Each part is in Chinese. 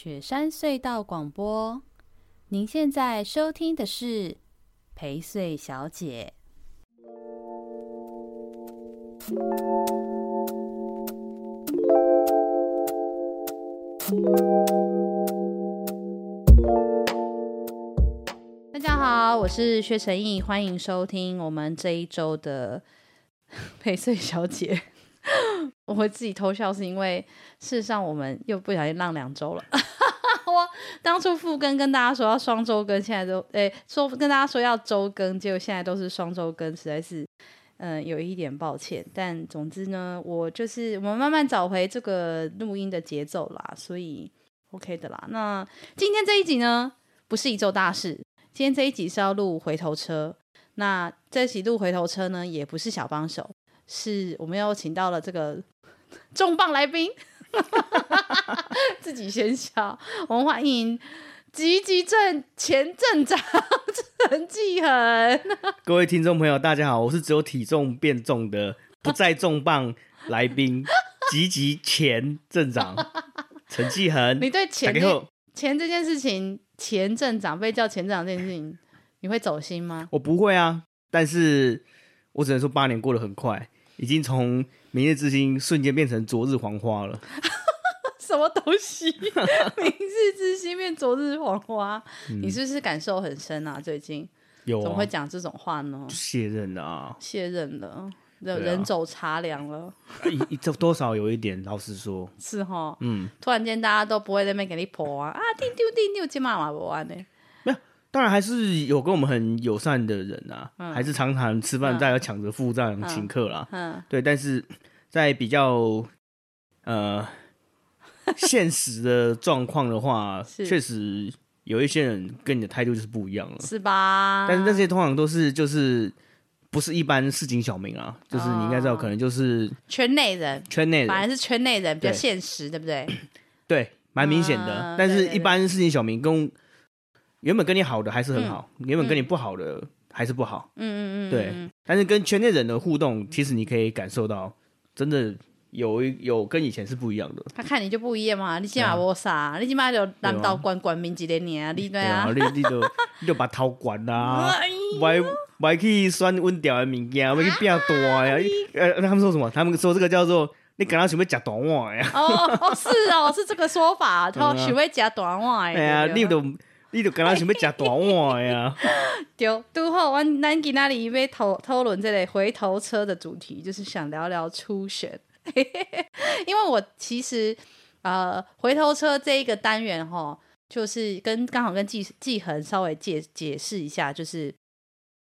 雪山隧道广播，您现在收听的是陪睡小姐。大家好，我是薛成义，欢迎收听我们这一周的 陪睡小姐。我会自己偷笑，是因为事实上我们又不小心浪两周了。我当初复更跟大家说要双周更，现在都诶说跟大家说要周更，结果现在都是双周更，实在是嗯、有一点抱歉。但总之呢，我就是我们慢慢找回这个录音的节奏啦，所以 OK 的啦。那今天这一集呢，不是一周大事，今天这一集是要录回头车。那这一集录回头车呢，也不是小帮手。是我们又请到了这个重磅来宾，自己先笑。我们欢迎吉吉镇前镇长陈继恒。各位听众朋友，大家好，我是只有体重变重的不再重磅来宾，吉吉前镇长陈继恒。你对前前这件事情，前镇长被叫前镇长这件事情，你会走心吗？我不会啊，但是我只能说八年过得很快。已经从明日之星瞬间变成昨日黄花了，什么东西？明日之星变昨日黄花，嗯、你是不是感受很深啊？最近有、啊、怎么会讲这种话呢？卸任了啊！卸任了，人人走茶凉了。一这多少有一点，老实说，是哈。嗯，突然间大家都不会在那边给你泼啊啊！丢丢丢丢，今晚嘛不完呢。当然还是有跟我们很友善的人啊，嗯、还是常常吃饭大家抢着付账请客啦。嗯嗯、对，但是在比较呃现实的状况的话，确实有一些人跟你的态度就是不一样了，是吧？但是那些通常都是就是不是一般市井小民啊，就是你应该知道，可能就是圈内人，圈内人反而是圈内人比较现实，对，不对？对，蛮明显的。嗯、但是一般市井小民跟原本跟你好的还是很好，嗯、原本跟你不好的还是不好。嗯嗯嗯，对。但是跟圈内人的互动，其实你可以感受到，真的有有跟以前是不一样的。他看你就不一样嘛，你起码无啥，你起码就南道关关民几年啊，你对啊，你你就你就把头关啦，歪歪去选稳调的物件，要去变大呀。呃，他们说什么？他们说这个叫做你刚刚想要吃大碗呀。哦哦，是哦，是这个说法，他想要吃大碗。哎呀，你都。你就跟他想要吃大碗呀？对，拄好，我咱今仔日要讨讨论这个回头车的主题，就是想聊聊初选。因为我其实呃，回头车这一个单元哈，就是跟刚好跟继继恒稍微解解释一下，就是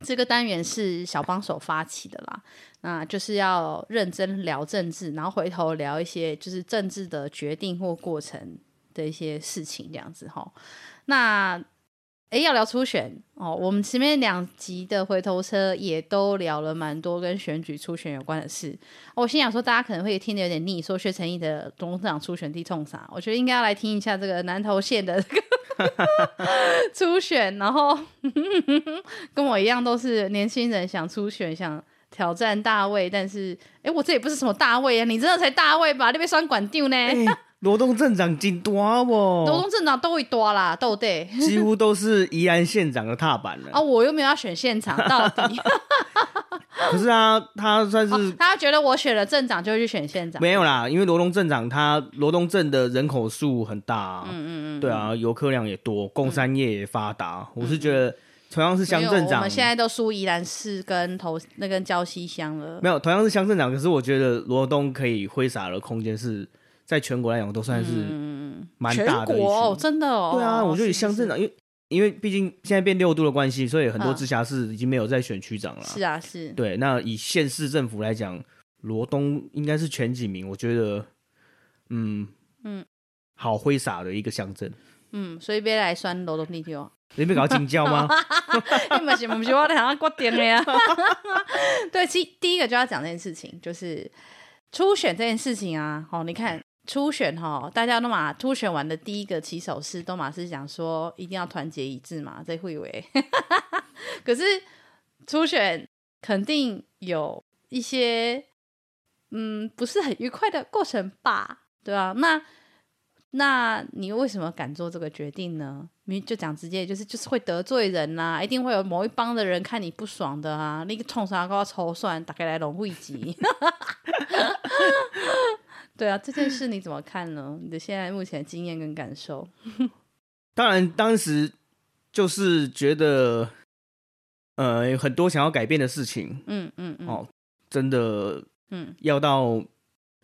这个单元是小帮手发起的啦。那就是要认真聊政治，然后回头聊一些就是政治的决定或过程的一些事情，这样子哈。那，哎，要聊初选哦。我们前面两集的回头车也都聊了蛮多跟选举初选有关的事。我心想说，大家可能会听得有点腻，说薛成义的董事长初选地冲啥？我觉得应该要来听一下这个南投县的这个 初选，然后 跟我一样都是年轻人想初选，想挑战大卫，但是，哎，我这也不是什么大卫啊，你真的才大卫吧？那边双管丢呢？欸罗东镇长真大哦？罗东镇长都会多啦，都对，几乎都是宜安县长的踏板了啊！我又没有要选县长，到底？可是啊，他算是、哦、他觉得我选了镇长就会去选县长，没有啦，因为罗东镇长他罗东镇的人口数很大、啊，嗯嗯嗯，对啊，游客量也多，工商业也发达，嗯、我是觉得同样是乡镇长，我们现在都输宜兰市跟头那跟礁溪乡了，没有，同样是乡镇长，可是我觉得罗东可以挥洒的空间是。在全国来讲，都算是蛮大的一群。全国哦，真的哦。对啊，我觉得乡镇长，因为因为毕竟现在变六度的关系，所以很多直辖市已经没有在选区长了。是啊，是。对，那以县市政府来讲，罗东应该是前几名。我觉得，嗯嗯，好挥洒的一个乡镇。嗯，所以别来选罗东地区哦。你别搞请教吗？你们是不是我想要决定的呀？对，其实第一个就要讲这件事情，就是初选这件事情啊。好，你看。初选哈，大家都嘛初选完的第一个起手式都嘛是讲说一定要团结一致嘛，这会以为，可是初选肯定有一些嗯不是很愉快的过程吧，对吧？那那你为什么敢做这个决定呢？你就讲直接，就是就是会得罪人呐、啊，一定会有某一帮的人看你不爽的啊！那个冲啥高筹算，打开来龙汇集。对啊，这件事你怎么看呢？你的现在目前经验跟感受？当然，当时就是觉得，呃，有很多想要改变的事情。嗯嗯嗯。哦，真的，嗯，要到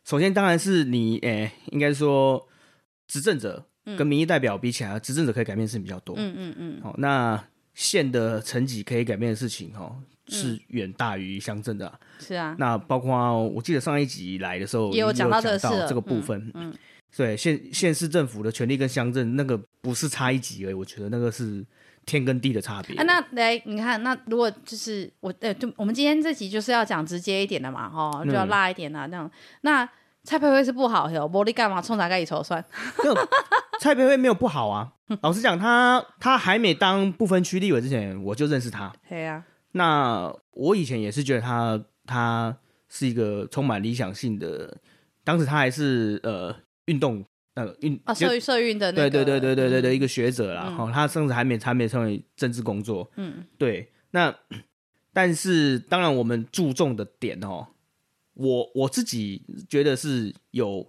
首先当然是你，哎、欸，应该说执政者跟民意代表比起来，执、嗯、政者可以改变的事情比较多。嗯嗯嗯。好、哦，那县的层级可以改变的事情，哦。是远大于乡镇的、啊，是啊。那包括我记得上一集来的时候也有讲到这个这个部分，嗯，嗯对，县县市政府的权力跟乡镇那个不是差一级而已，我觉得那个是天跟地的差别。啊，那来你看，那如果就是我，呃，就我们今天这集就是要讲直接一点的嘛，哈，就要辣一点啊，这样。那蔡培慧是不好，有玻璃干嘛冲啥盖一筹算？蔡培慧没有不好啊，老实讲，他他还没当不分区立委之前，我就认识他。对啊。那我以前也是觉得他他是一个充满理想性的，当时他还是呃运动那个运啊社社运的那个对对对对对对的一个学者啦，哈、嗯，他甚至还没还没成为政治工作，嗯，对。那 但是当然我们注重的点哦，我我自己觉得是有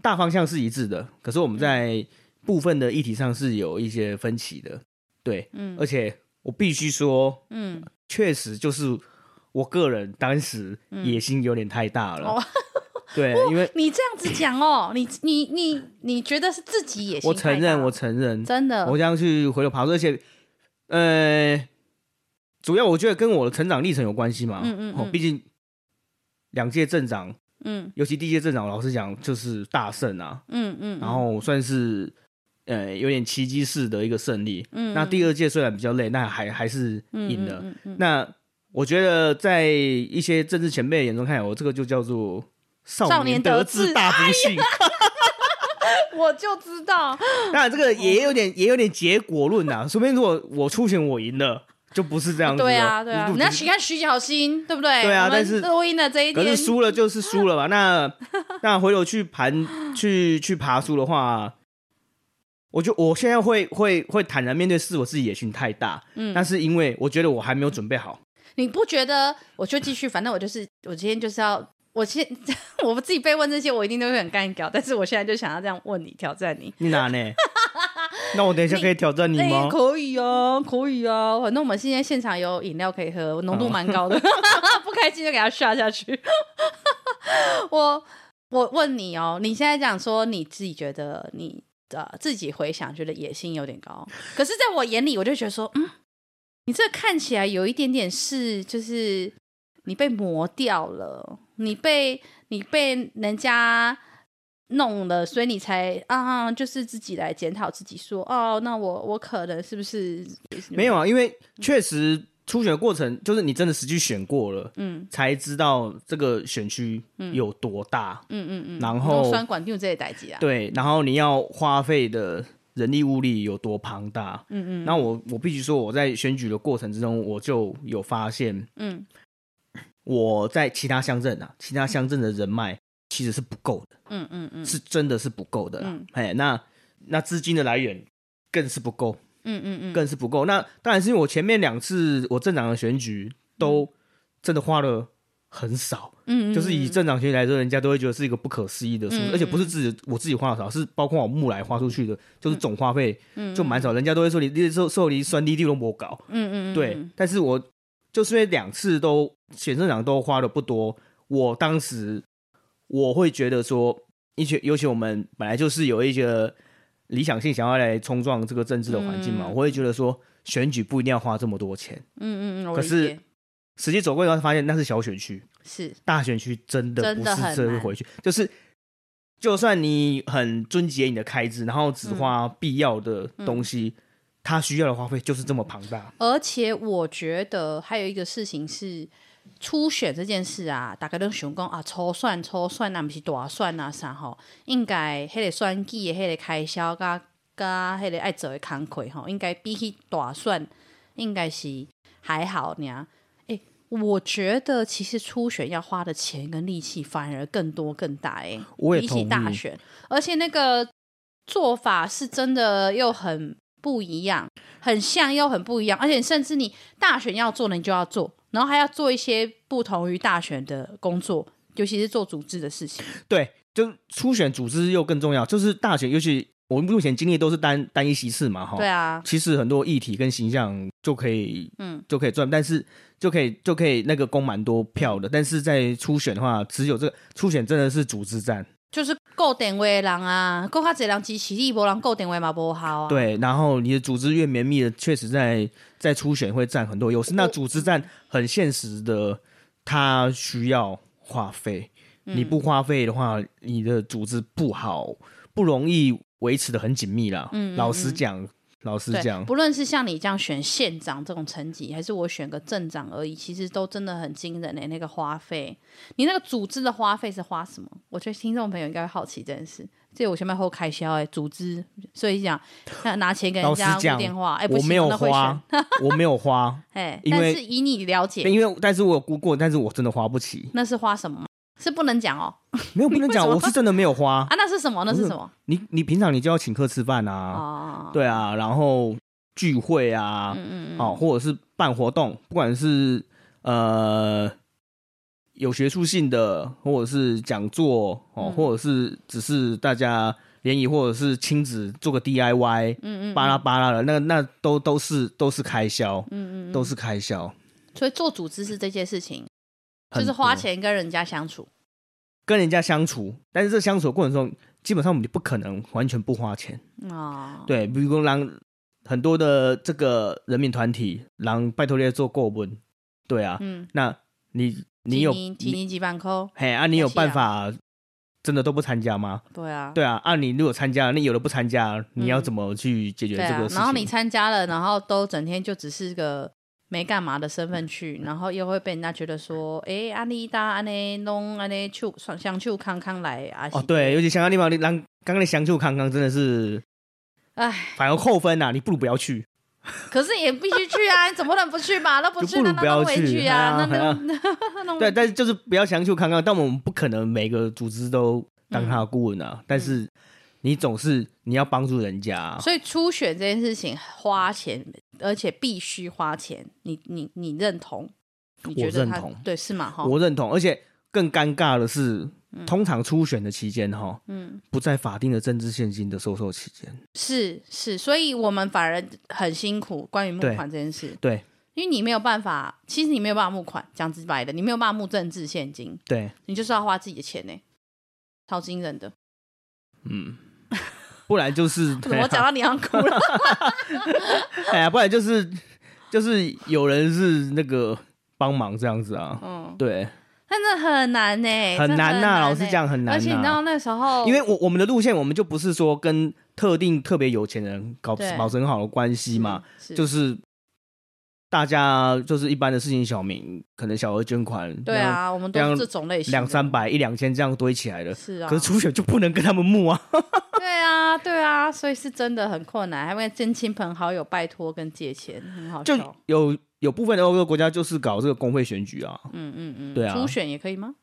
大方向是一致的，可是我们在部分的议题上是有一些分歧的，对，嗯，而且我必须说，嗯。确实，就是我个人当时野心有点太大了。嗯、对，因为你这样子讲哦，你你你你觉得是自己野心？我承认，我承认，真的。我这样去回头爬，而且，呃，主要我觉得跟我的成长历程有关系嘛。嗯嗯，嗯。哦，毕竟两届镇长，嗯，尤其第一届镇长，老实讲就是大胜啊。嗯嗯。然后算是。呃，有点奇迹式的一个胜利。嗯，那第二届虽然比较累，那还还是赢了。嗯嗯嗯、那我觉得在一些政治前辈的眼中看，我这个就叫做少年得志大不幸。哎、我就知道。那这个也有点也有点结果论呐。说不定如果我出钱我赢了，就不是这样子。对啊，对啊。你要去看徐小新，对不对？对啊。但是录音的这一天，可是输了就是输了吧？那 那回头去盘去去爬树的话。我就我现在会会会坦然面对，是我自己野心太大，嗯，但是因为我觉得我还没有准备好。你不觉得？我就继续，反正我就是我今天就是要，我现 我自己被问这些，我一定都会很干掉。但是我现在就想要这样问你，挑战你。你哪呢？那我等一下可以挑战你吗？欸、可以啊，可以啊。反正我们现在现场有饮料可以喝，浓度蛮高的。不开心就给他刷下去。我我问你哦，你现在讲说你自己觉得你。呃，自己回想觉得野心有点高，可是在我眼里，我就觉得说，嗯，你这看起来有一点点是，就是你被磨掉了，你被你被人家弄了，所以你才啊，就是自己来检讨自己说，哦，那我我可能是不是没有啊？因为确实。初选的过程就是你真的实际选过了，嗯，才知道这个选区有多大，嗯嗯嗯，然后算管定这些代志啊，对，然后你要花费的人力物力有多庞大，嗯嗯，那我我必须说我在选举的过程之中，我就有发现，嗯，我在其他乡镇啊，其他乡镇的人脉其实是不够的，嗯嗯嗯，是真的是不够的，嗯，哎，那那资金的来源更是不够。嗯嗯嗯，更是不够。那当然是因为我前面两次我镇长的选举都真的花了很少，嗯，就是以镇长选举来说，人家都会觉得是一个不可思议的数字，而且不是自己我自己花的少，是包括我木来花出去的，就是总花费就蛮少，人家都会说你你受受你酸滴滴都不搞，嗯嗯，对。但是我就是因为两次都选镇长都花的不多，我当时我会觉得说，一些尤其我们本来就是有一些。理想性想要来冲撞这个政治的环境嘛？嗯、我会觉得说选举不一定要花这么多钱。嗯嗯嗯。可是实际走过以后发现那是小选区，是大选区真的不是这回去。就是就算你很遵节你的开支，然后只花必要的东西，它、嗯、需要的花费就是这么庞大。而且我觉得还有一个事情是。初选这件事啊，大家都想讲啊，初算初算啊，不是大算啊啥吼，应该迄个选举的迄个开销，加加迄个爱做的工课吼，应该比起大算，应该是还好呢。诶、欸，我觉得其实初选要花的钱跟力气反而更多更大诶、欸，比起大选，而且那个做法是真的又很不一样，很像又很不一样，而且甚至你大选要做的你就要做，然后还要做一些不同于大选的工作，尤其是做组织的事情。对，就初选组织又更重要，就是大选，尤其我们目前经历都是单单一席次嘛，哈。对啊。其实很多议题跟形象就可以，嗯，就可以赚，但是就可以就可以那个攻蛮多票的，但是在初选的话，只有这个初选真的是组织战。就是够定位的人啊，够卡这人支持力，不人够定位嘛不好啊。对，然后你的组织越绵密的，确实在在初选会占很多优势。那组织占很现实的，它需要花费，嗯、你不花费的话，你的组织不好，不容易维持的很紧密啦。嗯，嗯，嗯，老实讲。老实讲，不论是像你这样选县长这种层级，还是我选个镇长而已，其实都真的很惊人的、欸、那个花费，你那个组织的花费是花什么？我觉得听众朋友应该会好奇这件事。这我前面后开销哎，组织，所以讲拿钱给人家打电话，哎，我没有花，我没有花，哎，但是以你了解，因为但是我有估过，但是我真的花不起。那是花什么？是不能讲哦，没有不能讲，我是真的没有花 啊。那是什么？那是什么？你你平常你就要请客吃饭啊，哦、对啊，然后聚会啊，嗯嗯嗯，哦，或者是办活动，不管是呃有学术性的，或者是讲座哦，嗯、或者是只是大家联谊，或者是亲子做个 DIY，嗯嗯，巴拉巴拉的，那那都都是都是开销，嗯嗯，都是开销。所以做组织是这件事情。就是花钱跟人家相处，跟人家相处，但是这相处的过程中，基本上我们就不可能完全不花钱啊。哦、对，比如说让很多的这个人民团体，让拜托你做过问，对啊，嗯，那你你有提你几万块，嘿啊，你有办法真的都不参加吗？对啊，对啊，啊，你如果参加，那有的不参加，你要怎么去解决这个事情？嗯啊、然后你参加了，然后都整天就只是个。没干嘛的身份去，然后又会被人家觉得说，哎，阿丽达安尼弄安尼去相处康康来啊。哦，对，尤其香港地方，你让刚刚你相处康康真的是，哎，反而扣分呐、啊，你不如不要去。可是也必须去啊，你怎么能不去嘛？那不去，不如不要去啊。那那 对，但是就是不要强求康康，但我们不可能每个组织都当他的顾问啊，嗯、但是。你总是你要帮助人家、啊，所以初选这件事情花钱，而且必须花钱。你你你认同？你觉得我认同，对，是吗？哈，我认同。而且更尴尬的是，嗯、通常初选的期间，哈，嗯，不在法定的政治现金的收受期间。是是，所以我们反而很辛苦。关于募款这件事，对，对因为你没有办法，其实你没有办法募款。讲直白的，你没有办法募政治现金，对，你就是要花自己的钱呢，超惊人的，嗯。不然就是，怎么讲到你要哭了？哎呀，不然就是就是有人是那个帮忙这样子啊。嗯，对。真的很难呢，很难呐。老实讲，很难。而且你知道那时候，因为我我们的路线，我们就不是说跟特定特别有钱人搞保持很好的关系嘛，就是。大家就是一般的事情小明，可能小额捐款，对啊，我们都是这种类型，两三百、一两千这样堆起来的。是啊，可是初选就不能跟他们募啊。对啊，对啊，所以是真的很困难，还会跟亲朋好友拜托跟借钱，很好。就有有部分的欧洲国家就是搞这个工会选举啊。嗯嗯嗯，对啊，初选也可以吗？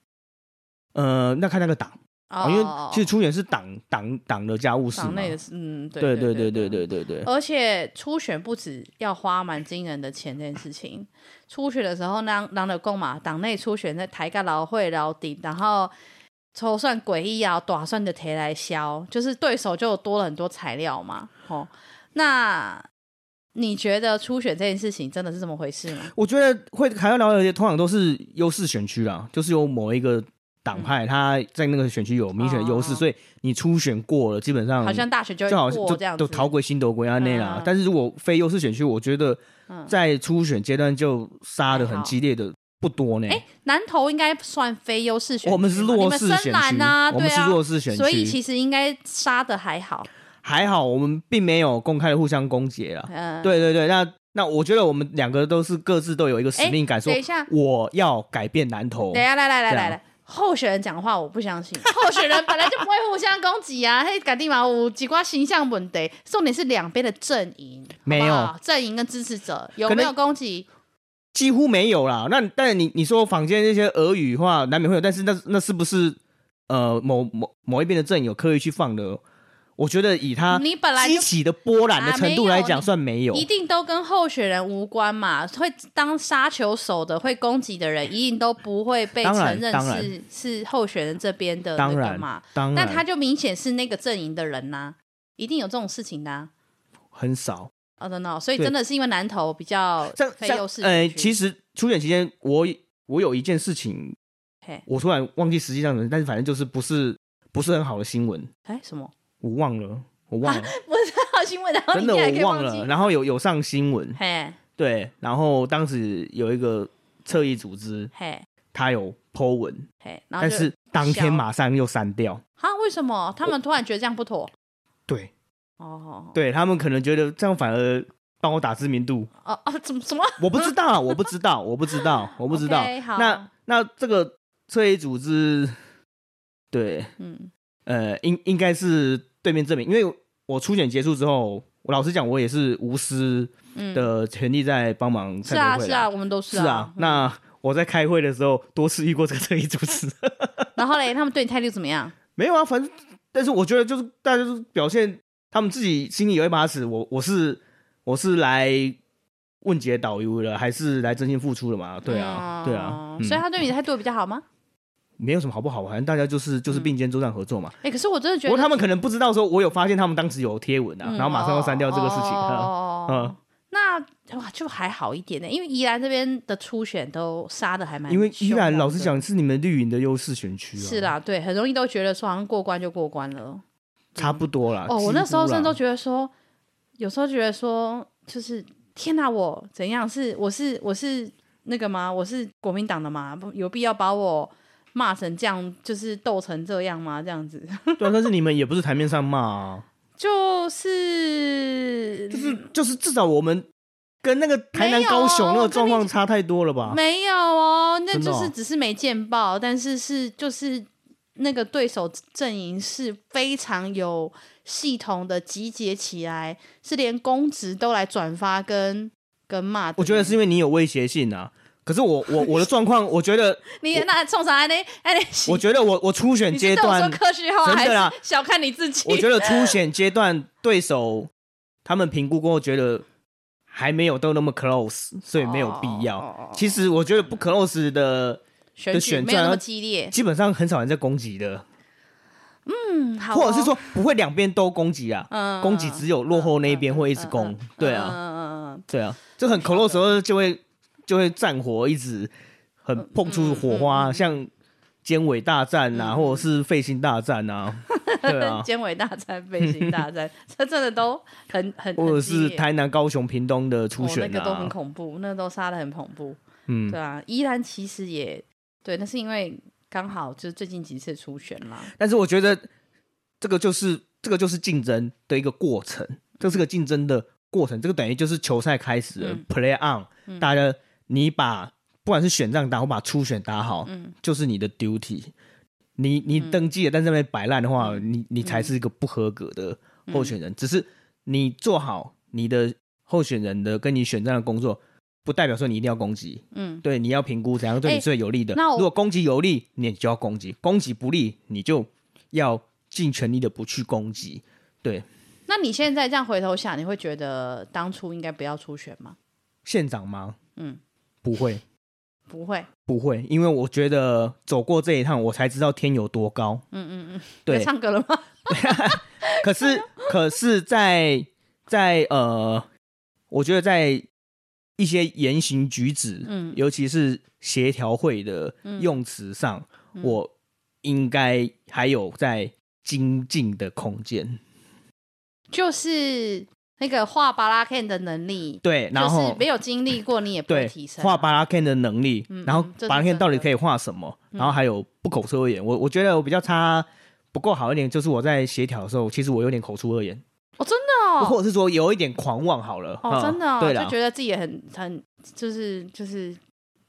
呃，那看那个党。啊，因为其实初选是党党党的家务事，党内的事，嗯，对对对对对对对对。而且初选不止要花蛮惊人的钱这件事情，初选的时候，让让的共嘛，党内初选在台个劳会劳底，然后抽算诡异啊，打算的提来销，就是对手就多了很多材料嘛。哦，那你觉得初选这件事情真的是这么回事吗？我觉得会还要聊的，通常都是优势选区啦，就是有某一个。党派他在那个选区有明显的优势，所以你初选过了，基本上好像大选就好像就都逃归新德国安内啦。但是如果非优势选区，我觉得在初选阶段就杀的很激烈的不多呢。哎，南投应该算非优势选区，我们是弱势选区啊，我们是弱势选区，所以其实应该杀的还好，还好，我们并没有公开的互相攻击了。嗯，对对对，那那我觉得我们两个都是各自都有一个使命感，说我要改变南投。等下，来来来来来。候选人讲话我不相信，候选人本来就不会互相攻击啊，嘿，改地嘛，有几挂形象问题，重点是两边的阵营没有阵营跟支持者有没有攻击？几乎没有啦。那但是你你说坊间那些俄语话难免会有，但是那那是不是呃某某某一边的阵营有刻意去放的？我觉得以他你本来激起的波澜的程度来讲，算没有，一定都跟候选人无关嘛。会当杀球手的、会攻击的人，一定都不会被承认是是候选人这边的那个嘛。当然，那他就明显是那个阵营的人呐、啊，一定有这种事情的、啊。很少，哦，真的，所以真的是因为南投比较非优势。呃，其实初选期间，我我有一件事情，我突然忘记实际上的，但是反正就是不是不是很好的新闻。哎，什么？我忘了，我忘了，不是好新闻，然后真的我忘了，然后有有上新闻，嘿，对，然后当时有一个侧翼组织，嘿，他有 po 文，嘿，但是当天马上又删掉，哈，为什么？他们突然觉得这样不妥？对，哦，对他们可能觉得这样反而帮我打知名度，哦哦，怎么什么？我不知道，我不知道，我不知道，我不知道，那那这个侧翼组织，对，嗯，呃，应应该是。对面证明，因为我初选结束之后，我老实讲，我也是无私的权利在帮忙。是啊，是啊，我们都是啊。是啊，那我在开会的时候多次遇过这个特异组织。然后嘞，他们对你态度怎么样？没有啊，反正，但是我觉得就是大家就是表现他们自己心里有一把尺。我我是我是来问解导游的，还是来真心付出的嘛？对啊，对啊。所以他对你的态度比较好吗？没有什么好不好，反正大家就是就是并肩作战合作嘛。哎、可是我真的觉得，不过他们可能不知道说，我有发现他们当时有贴文啊，嗯、然后马上要删掉这个事情。哦，嗯，那哇就还好一点呢，因为宜兰这边的初选都杀的还蛮。因为宜兰老实讲是你们绿营的优势选区啊。是啦，对，很容易都觉得说好像过关就过关了，差不多啦。哦，我那时候甚至都觉得说，有时候觉得说，就是天哪，我怎样是我是我是那个吗？我是国民党的吗？有必要把我。骂成这样，就是斗成这样吗？这样子。对啊，但是你们也不是台面上骂啊。就是就是就是，至少我们跟那个台南、高雄那个状况差太多了吧？没有哦，那就是只是没见报，哦、但是是就是那个对手阵营是非常有系统的集结起来，是连公职都来转发跟跟骂。我觉得是因为你有威胁性啊。可是我我我的状况，我觉得 你那冲啥呢？哎，我觉得我我初选阶段真的啦，小看你自己。我觉得初选阶段对手他们评估过后，觉得还没有都那么 close，所以没有必要。其实我觉得不 close 的的选战那么激烈，基本上很少人在攻击的。嗯，好，或者是说不会两边都攻击啊，攻击只有落后那一边会一直攻。对啊，嗯嗯嗯，对啊，就很 close 的时候就会。就会战火一直很碰出火花，像尖尾大战啊，或者是废心大战啊，对啊，尖尾大战、废心大战，这真的都很很，或者是台南、高雄、屏东的初选，那个都很恐怖，那都杀的很恐怖，嗯，对啊，依然其实也对，那是因为刚好就是最近几次初选嘛，但是我觉得这个就是这个就是竞争的一个过程，这是个竞争的过程，这个等于就是球赛开始了，Play on，大家。你把不管是选战打或把初选打好，嗯，就是你的 duty。你你登记了，但是那边摆烂的话，嗯、你你才是一个不合格的候选人。嗯、只是你做好你的候选人的跟你选战的工作，不代表说你一定要攻击。嗯，对，你要评估怎样对你最有利的。欸、如果攻击有利，你就要攻击；攻击不利，你就要尽全力的不去攻击。对。那你现在这样回头想，你会觉得当初应该不要初选吗？县长吗？嗯。不会，不会，不会，因为我觉得走过这一趟，我才知道天有多高。嗯嗯嗯，对，唱歌了吗？可是，可是在在呃，我觉得在一些言行举止，嗯，尤其是协调会的用词上，嗯、我应该还有在精进的空间。就是。那个画巴拉 Ken 的能力，对，然后没有经历过，你也不会提升画巴拉 Ken 的能力。然后巴拉 Ken 到底可以画什么？然后还有不口出恶言，我我觉得我比较差，不够好一点，就是我在协调的时候，其实我有点口出恶言。哦，真的哦，或者是说有一点狂妄好了。哦，真的哦，对，就觉得自己也很很，就是就是，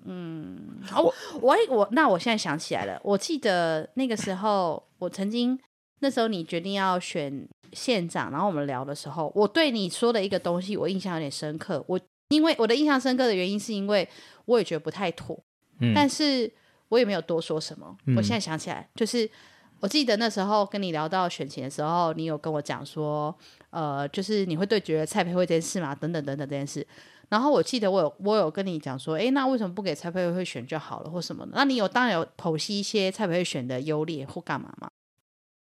嗯，我我我，那我现在想起来了，我记得那个时候，我曾经那时候你决定要选。县长，然后我们聊的时候，我对你说的一个东西，我印象有点深刻。我因为我的印象深刻的原因，是因为我也觉得不太妥，嗯，但是我也没有多说什么。嗯，我现在想起来，就是我记得那时候跟你聊到选情的时候，你有跟我讲说，呃，就是你会对觉得蔡培慧这件事嘛，等等等等这件事。然后我记得我有我有跟你讲说，哎，那为什么不给蔡培慧选就好了，或什么的？那你有当然有剖析一些蔡培慧选的优劣或干嘛嘛？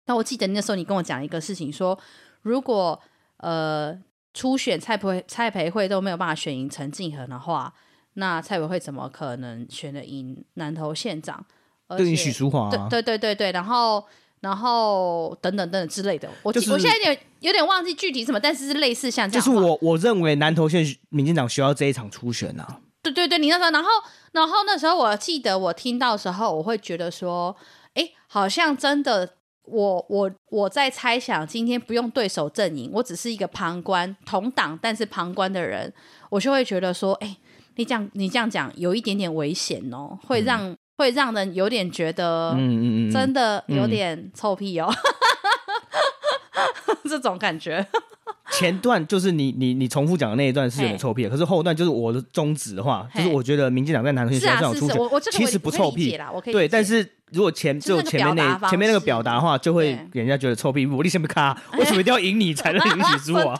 那我记得那时候你跟我讲一个事情，说如果呃初选蔡培蔡培慧都没有办法选赢陈进恒的话，那蔡培慧怎么可能选得赢南投县长？对，许淑华，对对对对对，然后然后等等等等之类的，我、就是、我现在有点有点忘记具体什么，但是是类似像这样。就是我我认为南投县民进党需要这一场初选啊。对对对，你那时候，然后然后那时候我记得我听到的时候，我会觉得说，哎，好像真的，我我我在猜想，今天不用对手阵营，我只是一个旁观同党但是旁观的人，我就会觉得说，哎，你这样你这样讲有一点点危险哦，会让。嗯会让人有点觉得，嗯嗯嗯真的有点臭屁哦，这种感觉。前段就是你你你重复讲的那一段是有点臭屁，可是后段就是我的宗旨的话，就是我觉得民进党在南投县需要这种出选，其实不臭屁啦，对，但是。如果前就前面那前面那个表达的话，就会给人家觉得臭屁。我立什么卡，为什么一定要赢你才能赢起输啊？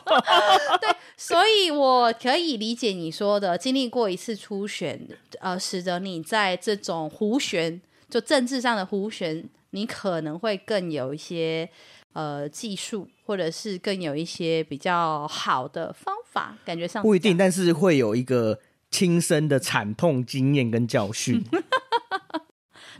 对，所以我可以理解你说的，经历过一次初选，呃，使得你在这种胡旋，就政治上的胡旋，你可能会更有一些呃技术，或者是更有一些比较好的方法，感觉上不一定，但是会有一个亲身的惨痛经验跟教训。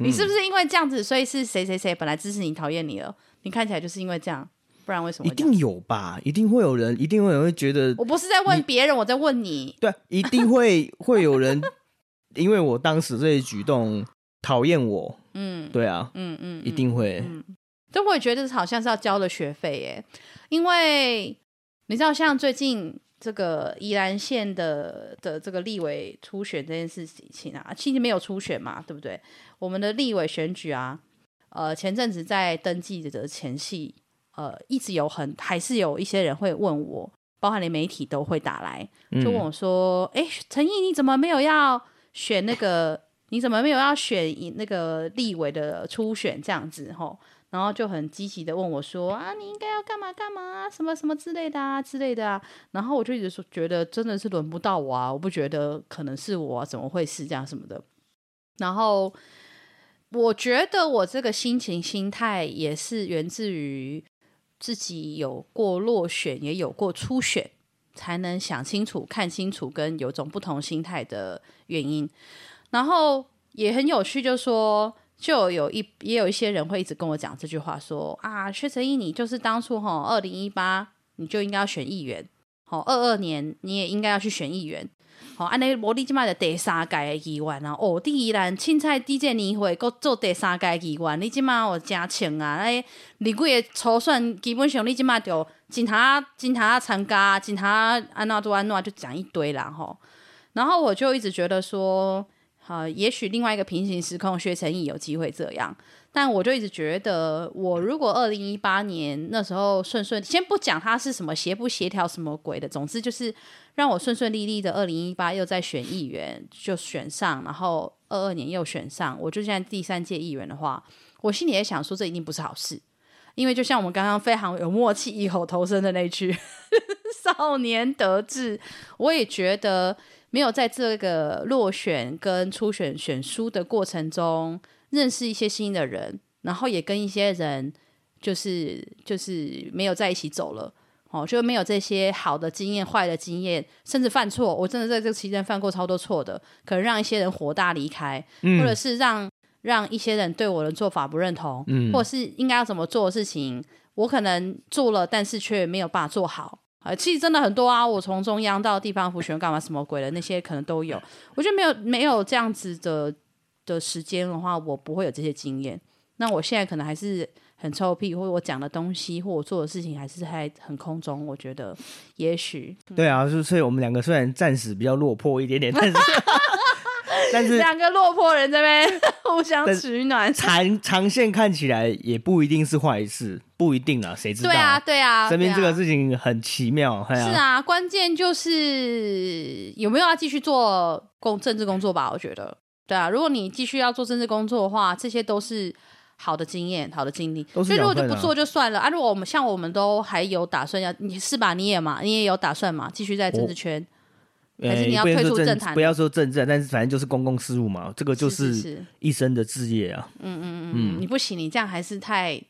你是不是因为这样子，所以是谁谁谁本来支持你讨厌你了？你看起来就是因为这样，不然为什么？一定有吧，一定会有人，一定会有人会觉得。我不是在问别人，我在问你。对，一定会会有人，因为我当时这些举动讨厌我。嗯，对啊，嗯嗯，一定会。嗯，但我也觉得好像是要交了学费耶，因为你知道，像最近。这个宜兰县的的这个立委初选这件事情啊，其实没有初选嘛，对不对？我们的立委选举啊，呃，前阵子在登记的前夕，呃，一直有很还是有一些人会问我，包含连媒体都会打来，就问我说：“哎、嗯，陈毅，你怎么没有要选那个？你怎么没有要选那个立委的初选这样子？”吼。然后就很积极的问我说：“啊，你应该要干嘛干嘛，什么什么之类的啊，之类的啊。”然后我就一直说，觉得真的是轮不到我啊，我不觉得可能是我，怎么会是这样什么的。然后我觉得我这个心情心态也是源自于自己有过落选，也有过初选，才能想清楚、看清楚，跟有种不同心态的原因。然后也很有趣，就说。就有一也有一些人会一直跟我讲这句话说，说啊，薛成义，你就是当初哈二零一八你就应该要选议员，好二二年你也应该要去选议员，好按那摩利金马的第三届的议员啊，哦，第一栏青菜第这年会够做第三届议员，你今嘛我加钱啊，哎，你贵的筹算基本上你即摆就警察警察参加，警察安娜都安娜就讲一堆啦吼，然后我就一直觉得说。呃，也许另外一个平行时空，薛成义有机会这样，但我就一直觉得，我如果二零一八年那时候顺顺，先不讲他是什么协不协调什么鬼的，总之就是让我顺顺利利的二零一八又再选议员就选上，然后二二年又选上，我就现在第三届议员的话，我心里也想说，这一定不是好事，因为就像我们刚刚非常有默契异口同声的那句 “少年得志”，我也觉得。没有在这个落选跟初选选书的过程中认识一些新的人，然后也跟一些人就是就是没有在一起走了，哦，就没有这些好的经验、坏的经验，甚至犯错。我真的在这个期间犯过超多错的，可能让一些人火大离开，嗯、或者是让让一些人对我的做法不认同，嗯、或者是应该要怎么做的事情，我可能做了，但是却没有办法做好。啊，其实真的很多啊！我从中央到地方辅选干嘛什么鬼的，那些可能都有。我觉得没有没有这样子的的时间的话，我不会有这些经验。那我现在可能还是很臭屁，或者我讲的东西或我做的事情还是还很空中。我觉得也许对啊，所以我们两个虽然暂时比较落魄一点点，但是。但是两个落魄人这边 互相取暖，长长线看起来也不一定是坏事，不一定啊，谁知道？对啊，对啊，身边这个事情很奇妙。啊是啊，关键就是有没有要继续做工政治工作吧？我觉得，对啊，如果你继续要做政治工作的话，这些都是好的经验、好的经历。啊、所以如果就不做就算了啊。如果我们像我们都还有打算要，你是吧？你也嘛，你也有打算嘛？继续在政治圈，还是你要退出政坛？不要说政治，但是反正就是公共事务嘛，这个就是一生的志业啊。嗯嗯嗯嗯，你不行，你这样还是太。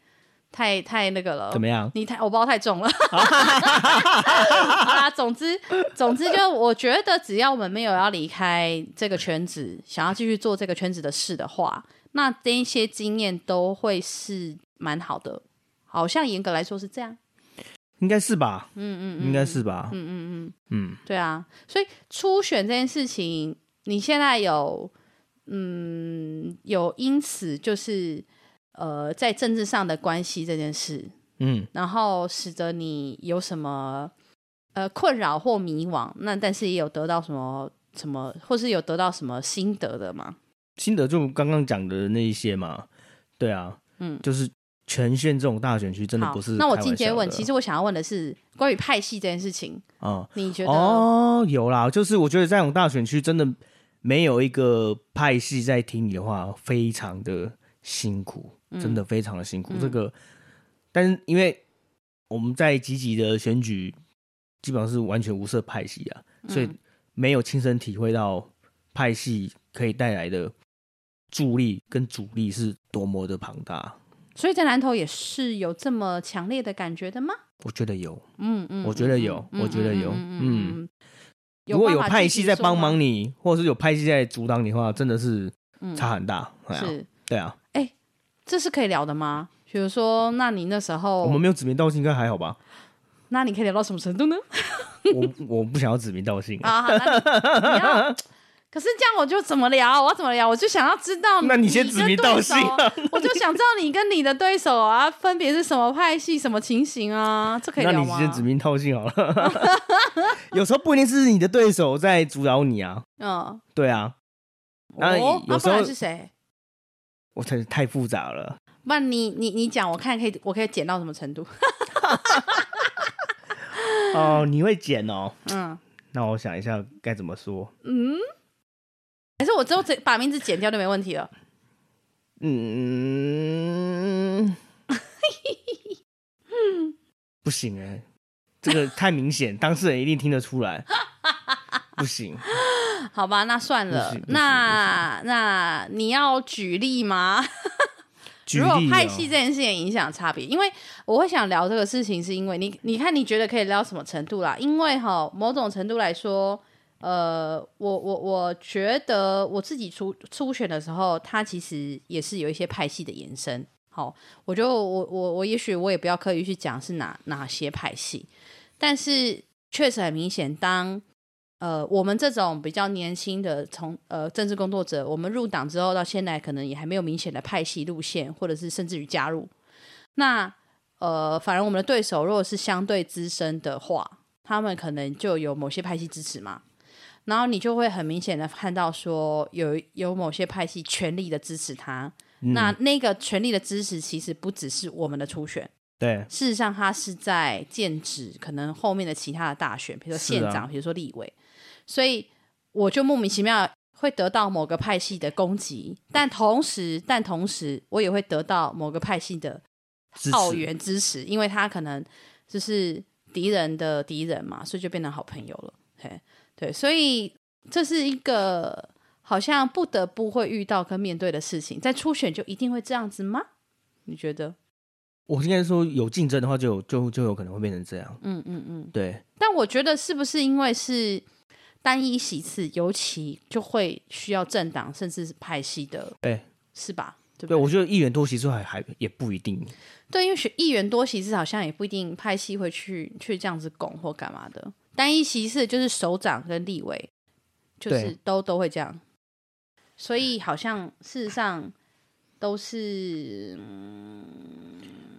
太太那个了，怎么样？你太我包太重了。好啦，总之总之，就我觉得，只要我们没有要离开这个圈子，想要继续做这个圈子的事的话，那这一些经验都会是蛮好的。好像严格来说是这样，应该是吧？嗯嗯，嗯，应该是吧？嗯嗯嗯嗯，对啊。所以初选这件事情，你现在有嗯有因此就是。呃，在政治上的关系这件事，嗯，然后使得你有什么呃困扰或迷惘，那但是也有得到什么什么，或是有得到什么心得的吗？心得就刚刚讲的那一些嘛，对啊，嗯，就是全县这种大选区真的不是。那我进阶问，其实我想要问的是关于派系这件事情啊，你觉得？哦，有啦，就是我觉得这种大选区真的没有一个派系在听你的话，非常的辛苦。真的非常的辛苦，嗯、这个，但是因为我们在积极的选举，基本上是完全无色派系啊，嗯、所以没有亲身体会到派系可以带来的助力跟阻力是多么的庞大。所以在南投也是有这么强烈的感觉的吗？我觉得有，嗯嗯，我觉得有，我觉得有，嗯，如果有派系在帮忙你，或者是有派系在阻挡你的话，真的是差很大，嗯、是，对啊。这是可以聊的吗？比如说，那你那时候我们没有指名道姓，应该还好吧？那你可以聊到什么程度呢？我我不想要指名道姓啊。可是这样我就怎么聊？我要怎么聊？我就想要知道。那你先指名道姓。我就想知道你跟你的对手啊，分别是什么派系、什么情形啊？这可以聊吗？那你先指名道姓好了。有时候不一定是你的对手在阻挠你啊。嗯，对啊。那有时候是谁？我真是太复杂了。不然你你你讲，我看可以，我可以剪到什么程度？哦，你会剪哦。嗯，那我想一下该怎么说。嗯，还是我之后把名字剪掉就没问题了。嗯，不行哎，这个太明显，当事人一定听得出来。不行。好吧，那算了。那那你要举例吗？如果派系这件事情影响差别，因为我会想聊这个事情，是因为你你看你觉得可以聊什么程度啦？因为哈，某种程度来说，呃，我我我觉得我自己初初选的时候，它其实也是有一些派系的延伸。好，我就我我我也许我也不要刻意去讲是哪哪些派系，但是确实很明显，当。呃，我们这种比较年轻的从呃政治工作者，我们入党之后到现在，可能也还没有明显的派系路线，或者是甚至于加入。那呃，反而我们的对手如果是相对资深的话，他们可能就有某些派系支持嘛。然后你就会很明显的看到说有，有有某些派系全力的支持他。嗯、那那个全力的支持，其实不只是我们的初选。对，事实上，他是在剑指可能后面的其他的大选，比如说县长，比、啊、如说立委。所以我就莫名其妙会得到某个派系的攻击，但同时，但同时我也会得到某个派系的奥援支持，因为他可能就是敌人的敌人嘛，所以就变成好朋友了。嘿，对，所以这是一个好像不得不会遇到跟面对的事情，在初选就一定会这样子吗？你觉得？我应该说有竞争的话就，就就就有可能会变成这样。嗯嗯嗯，对。但我觉得是不是因为是？单一席次，尤其就会需要政党甚至是派系的，哎、欸，是吧？对，对，对，我觉得议员多席次还还也不一定。对，因为选议员多席次好像也不一定派系会去去这样子拱或干嘛的。单一席次就是首长跟立委，就是都都会这样。所以好像事实上都是，嗯，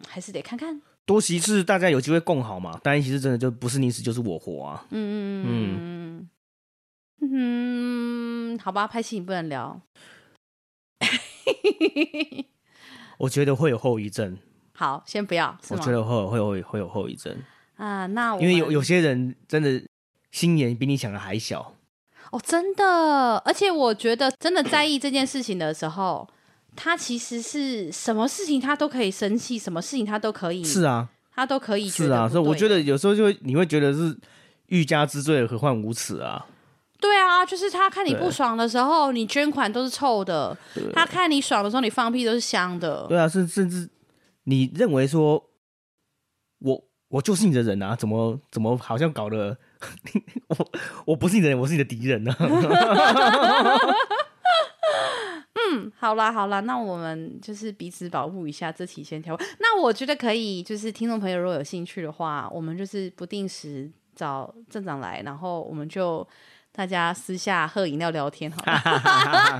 还是得看看。多席次大家有机会共好嘛？单一席次真的就不是你死就是我活啊。嗯嗯嗯。嗯嗯，好吧，拍戏你不能聊。我觉得会有后遗症。好，先不要。我觉得会会会会有后遗症啊。那我因为有有些人真的心眼比你想的还小。哦，真的。而且我觉得真的在意这件事情的时候，他其实是什么事情他都可以生气，什么事情他都可以是啊，他都可以是啊，所以我觉得有时候就会你会觉得是欲加之罪，何患无辞啊？对啊，就是他看你不爽的时候，你捐款都是臭的；他看你爽的时候，你放屁都是香的。对啊，甚甚至你认为说，我我就是你的人啊，怎么怎么好像搞得 我我不是你的人，我是你的敌人呢？嗯，好啦好啦，那我们就是彼此保护一下，这期先跳。那我觉得可以，就是听众朋友如果有兴趣的话，我们就是不定时找镇长来，然后我们就大家私下喝饮料聊天，好了。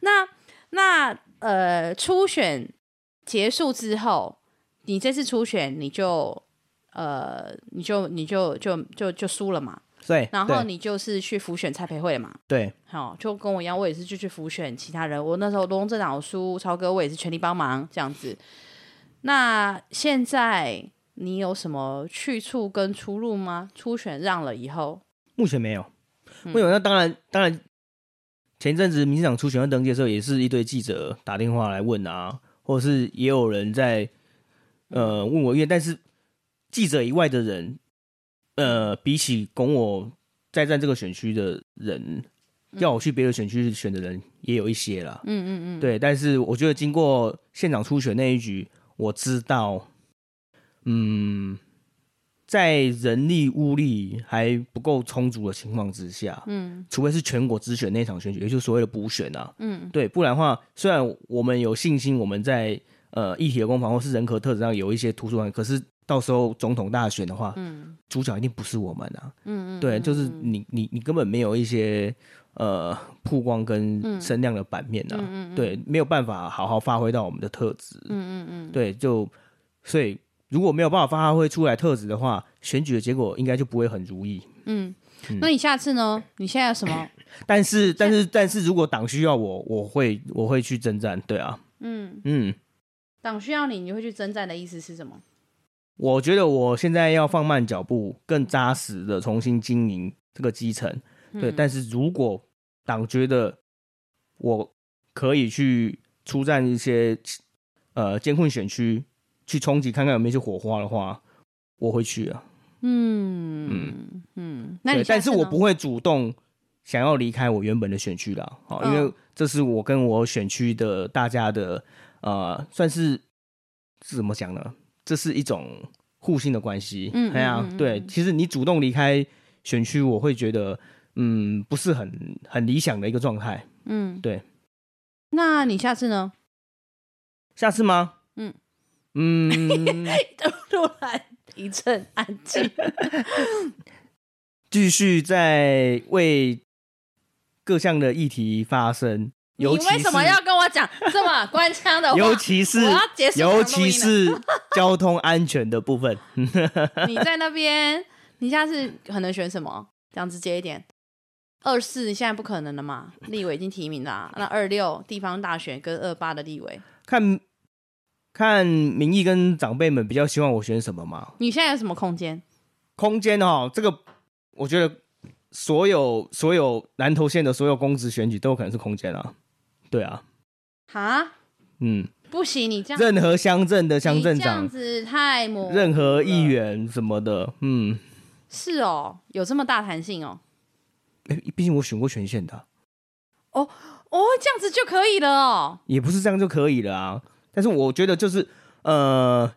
那那呃，初选结束之后，你这次初选你就呃，你就你就就就就输了嘛？对，然后你就是去辅选蔡培慧嘛？对，好，就跟我一样，我也是就去辅选其他人。我那时候罗东镇长输，超哥我也是全力帮忙这样子。那现在你有什么去处跟出路吗？初选让了以后，目前没有，没有。那当然，当然，前阵子民进党初选要登记的时候，也是一堆记者打电话来问啊，或者是也有人在呃问我，因为但是记者以外的人。呃，比起拱我再战这个选区的人，要我去别的选区选的人也有一些啦。嗯嗯嗯，对。但是我觉得经过县长初选那一局，我知道，嗯，在人力物力还不够充足的情况之下，嗯，除非是全国直选那场选举，也就是所谓的补选啊，嗯，对，不然的话，虽然我们有信心，我们在呃议题的攻防或是人格特质上有一些突出性，可是。到时候总统大选的话，嗯，主角一定不是我们啊，嗯嗯，对，就是你你你根本没有一些呃曝光跟声量的版面啊，嗯嗯，对，没有办法好好发挥到我们的特质，嗯嗯嗯，对，就所以如果没有办法发挥出来特质的话，选举的结果应该就不会很如意，嗯，那你下次呢？你现在有什么？但是但是但是如果党需要我，我会我会去征战，对啊，嗯嗯，党需要你，你会去征战的意思是什么？我觉得我现在要放慢脚步，更扎实的重新经营这个基层。对，嗯、但是如果党觉得我可以去出战一些呃艰困选区，去冲击看看有没有一些火花的话，我会去啊。嗯嗯嗯，那你但是我不会主动想要离开我原本的选区啦，好，因为这是我跟我选区的大家的呃，算是是怎么讲呢？这是一种互信的关系，嗯，哎呀、啊，对，其实你主动离开选区，我会觉得，嗯，不是很很理想的一个状态，嗯，对。那你下次呢？下次吗？嗯嗯，突然一阵安静，继续在为各项的议题发声。你为什么要跟我讲这么官腔的话？尤其是尤其是交通安全的部分。你在那边，你下次可能选什么？讲直接一点。二四现在不可能了嘛？立委已经提名了啊。那二六地方大选跟二八的立委，看看民意跟长辈们比较希望我选什么嘛？你现在有什么空间？空间哦，这个我觉得所有所有南投县的所有公职选举都有可能是空间啊。对啊，哈，嗯，不行，你这样，任何乡镇的乡镇长，这样子太模，任何议员什么的，嗯，是哦，有这么大弹性哦，哎，毕竟我选过全县的，哦哦，这样子就可以了哦，也不是这样就可以了啊，但是我觉得就是，呃，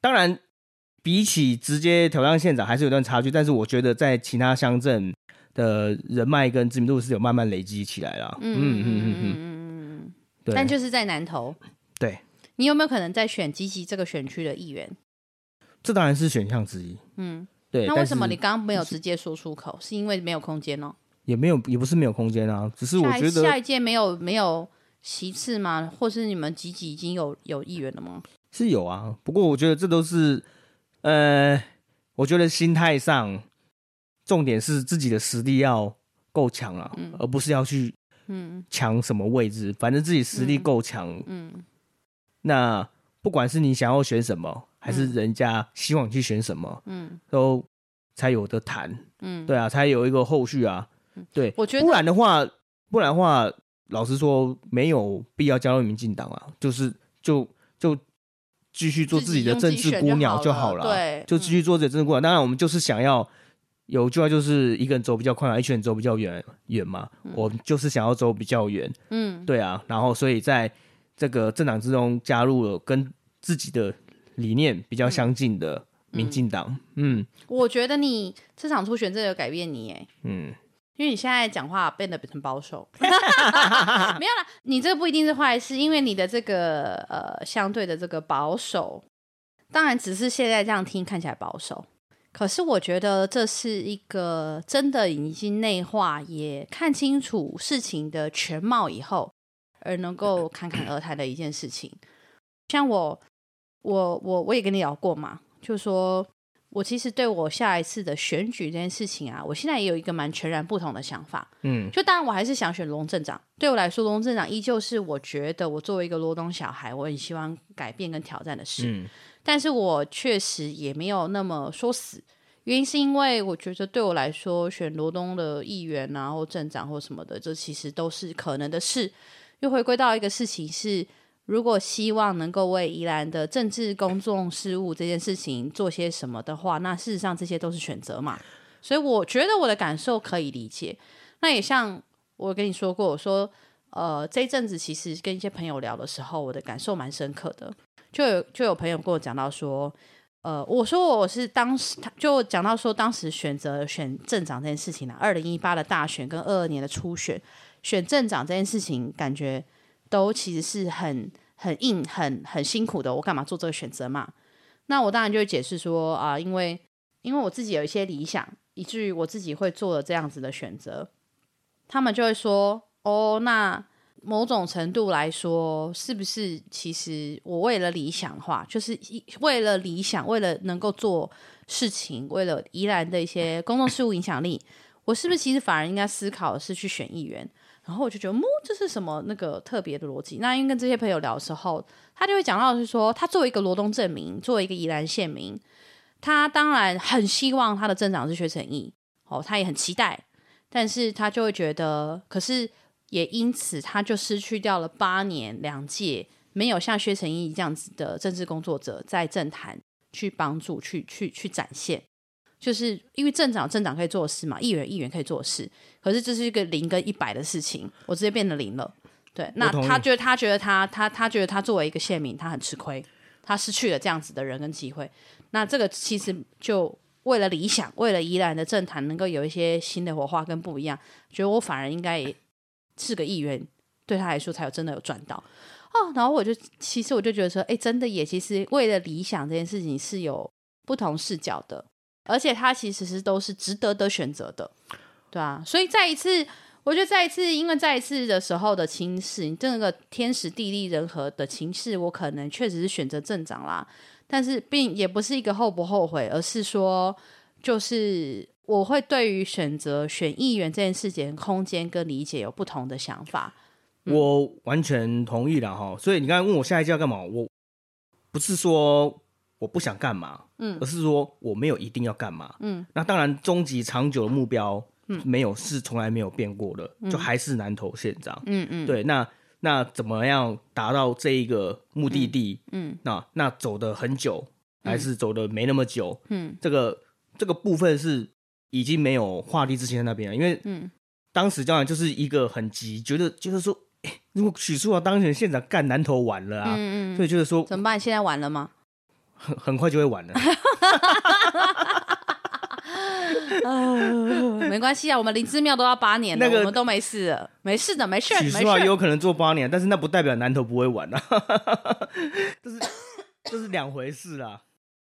当然比起直接挑战县长还是有段差距，但是我觉得在其他乡镇的人脉跟知名度是有慢慢累积起来了，嗯嗯嗯嗯嗯。对但就是在南投，对，你有没有可能在选积极这个选区的议员？这当然是选项之一。嗯，对。那为什么你刚刚没有直接说出口？是，是因为没有空间哦？也没有，也不是没有空间啊，只是我觉得下一届没有没有席次吗？或是你们几几已经有有议员了吗？是有啊，不过我觉得这都是呃，我觉得心态上，重点是自己的实力要够强了，嗯、而不是要去。嗯，抢什么位置？反正自己实力够强，嗯，嗯，那不管是你想要选什么，还是人家希望你去选什么，嗯，都才有的谈，嗯，对啊，才有一个后续啊，对，我觉得不然的话，不然的话，老实说，没有必要加入民进党啊，就是就就继续做自己的政治孤鸟就好了。对，就继续做自己的政治孤鸟。当然，我们就是想要有句话，就是一个人走比较快，一群人走比较远远嘛。我就是想要走比较远。嗯，对啊。然后，所以在这个政党之中加入了跟自己的理念比较相近的民进党。嗯，嗯，我觉得你这场初选真的有改变你哎。嗯。因为你现在讲话变得很保守，没有啦，你这不一定是坏事，因为你的这个呃相对的这个保守，当然只是现在这样听看起来保守，可是我觉得这是一个真的已经内化，也看清楚事情的全貌以后，而能够侃侃而谈的一件事情。像我，我，我，我也跟你聊过嘛，就说。我其实对我下一次的选举这件事情啊，我现在也有一个蛮全然不同的想法。嗯，就当然我还是想选龙镇长。对我来说，龙镇长依旧是我觉得我作为一个罗东小孩，我很希望改变跟挑战的事。嗯，但是我确实也没有那么说死，原因是因为我觉得对我来说，选罗东的议员啊，或镇长或什么的，这其实都是可能的事。又回归到一个事情是。如果希望能够为宜兰的政治公众事务这件事情做些什么的话，那事实上这些都是选择嘛。所以我觉得我的感受可以理解。那也像我跟你说过，我说呃这一阵子其实跟一些朋友聊的时候，我的感受蛮深刻的。就有就有朋友跟我讲到说，呃，我说我是当时他就讲到说，当时选择选镇长这件事情呢，二零一八的大选跟二二年的初选选镇长这件事情，感觉。都其实是很很硬、很很辛苦的。我干嘛做这个选择嘛？那我当然就会解释说啊，因为因为我自己有一些理想，以至于我自己会做了这样子的选择。他们就会说：“哦，那某种程度来说，是不是其实我为了理想化，就是为了理想，为了能够做事情，为了宜兰的一些公众事务影响力，我是不是其实反而应该思考的是去选议员？”然后我就觉得，摸这是什么那个特别的逻辑？那因为跟这些朋友聊的时候，他就会讲到是说，他作为一个罗东镇民，作为一个宜兰县民，他当然很希望他的镇长是薛成义，哦，他也很期待，但是他就会觉得，可是也因此他就失去掉了八年两届没有像薛成义这样子的政治工作者在政坛去帮助、去去去展现。就是因为镇长镇长可以做事嘛，议员议员可以做事，可是这是一个零跟一百的事情，我直接变得零了。对，那他觉得他觉得他他他觉得他作为一个县民，他很吃亏，他失去了这样子的人跟机会。那这个其实就为了理想，为了宜兰的政坛能够有一些新的火花跟不一样，觉得我反而应该也是个议员，对他来说才有真的有赚到哦。然后我就其实我就觉得说，哎，真的也其实为了理想这件事情是有不同视角的。而且他其实是都是值得的选择的，对啊，所以再一次，我觉得再一次，因为再一次的时候的情势，这个天时地利人和的情势，我可能确实是选择镇长啦。但是并也不是一个后不后悔，而是说，就是我会对于选择选议员这件事情，空间跟理解有不同的想法。我完全同意了哈。所以你刚才问我下一届要干嘛，我不是说。我不想干嘛，嗯，而是说我没有一定要干嘛，嗯，那当然终极长久的目标，嗯，没有是从来没有变过的，嗯，就还是南投县长，嗯嗯，对，那那怎么样达到这一个目的地，嗯，嗯。那那走的很久，还是走的没那么久，嗯，这个这个部分是已经没有画地自限在那边了，因为，嗯，当时当然就是一个很急，觉得就是说，欸，如果许淑华当选县长，干南投完了啊，嗯嗯，所以就是说怎么办？现在完了吗？很 很快就会完了，没关系啊，我们林芝庙都要八年了，那个、我们都没事了，没事的，没事。许淑华也有可能做八年，但是那不代表南投不会完啊，这是这是两回事啦。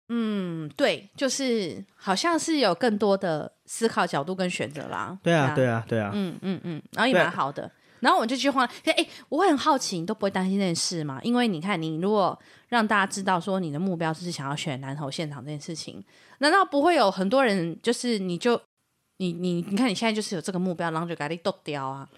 嗯，对，就是好像是有更多的思考角度跟选择啦。对啊，对啊，对啊，嗯嗯嗯，然后也蛮好的。然后我这句话，哎、欸，我会很好奇，你都不会担心这件事吗？因为你看，你如果让大家知道说你的目标就是想要选南投县长这件事情，难道不会有很多人就是你就你你你看你现在就是有这个目标，然后就给你剁掉啊？